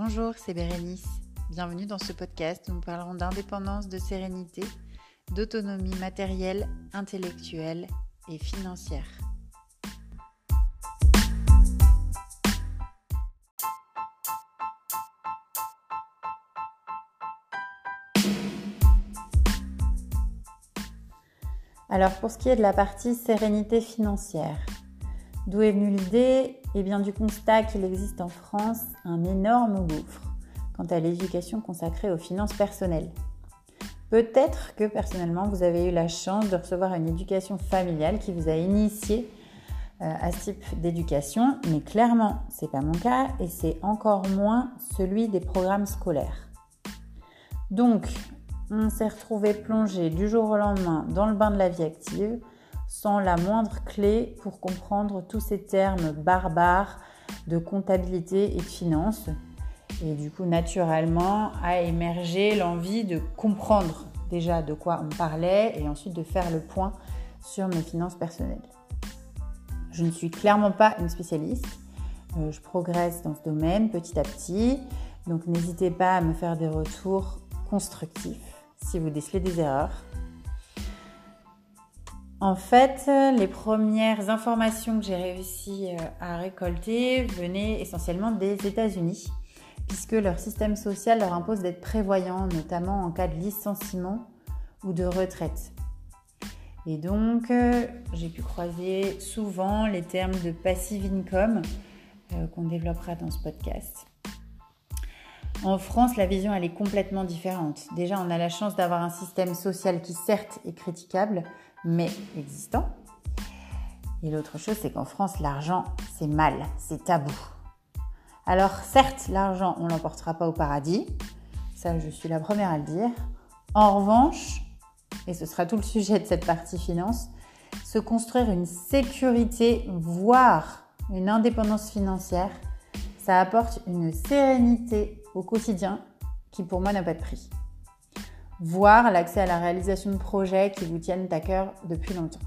Bonjour, c'est Bérénice. Bienvenue dans ce podcast où nous parlerons d'indépendance, de sérénité, d'autonomie matérielle, intellectuelle et financière. Alors pour ce qui est de la partie sérénité financière, d'où est venue l'idée? Eh bien du constat qu'il existe en France un énorme gouffre quant à l'éducation consacrée aux finances personnelles. Peut-être que personnellement vous avez eu la chance de recevoir une éducation familiale qui vous a initié euh, à ce type d'éducation, mais clairement c'est pas mon cas et c'est encore moins celui des programmes scolaires. Donc on s'est retrouvé plongé du jour au lendemain dans le bain de la vie active sans la moindre clé pour comprendre tous ces termes barbares de comptabilité et de finance. Et du coup, naturellement, a émergé l'envie de comprendre déjà de quoi on parlait et ensuite de faire le point sur mes finances personnelles. Je ne suis clairement pas une spécialiste. Euh, je progresse dans ce domaine petit à petit. Donc n'hésitez pas à me faire des retours constructifs si vous décelez des erreurs. En fait, les premières informations que j'ai réussi euh, à récolter venaient essentiellement des États-Unis, puisque leur système social leur impose d'être prévoyant, notamment en cas de licenciement ou de retraite. Et donc, euh, j'ai pu croiser souvent les termes de passive income euh, qu'on développera dans ce podcast. En France, la vision, elle est complètement différente. Déjà, on a la chance d'avoir un système social qui, certes, est critiquable, mais existant. Et l'autre chose, c'est qu'en France, l'argent, c'est mal, c'est tabou. Alors, certes, l'argent, on ne l'emportera pas au paradis. Ça, je suis la première à le dire. En revanche, et ce sera tout le sujet de cette partie finance, se construire une sécurité, voire une indépendance financière, ça apporte une sérénité au quotidien qui pour moi n'a pas de prix. Voire l'accès à la réalisation de projets qui vous tiennent à cœur depuis longtemps.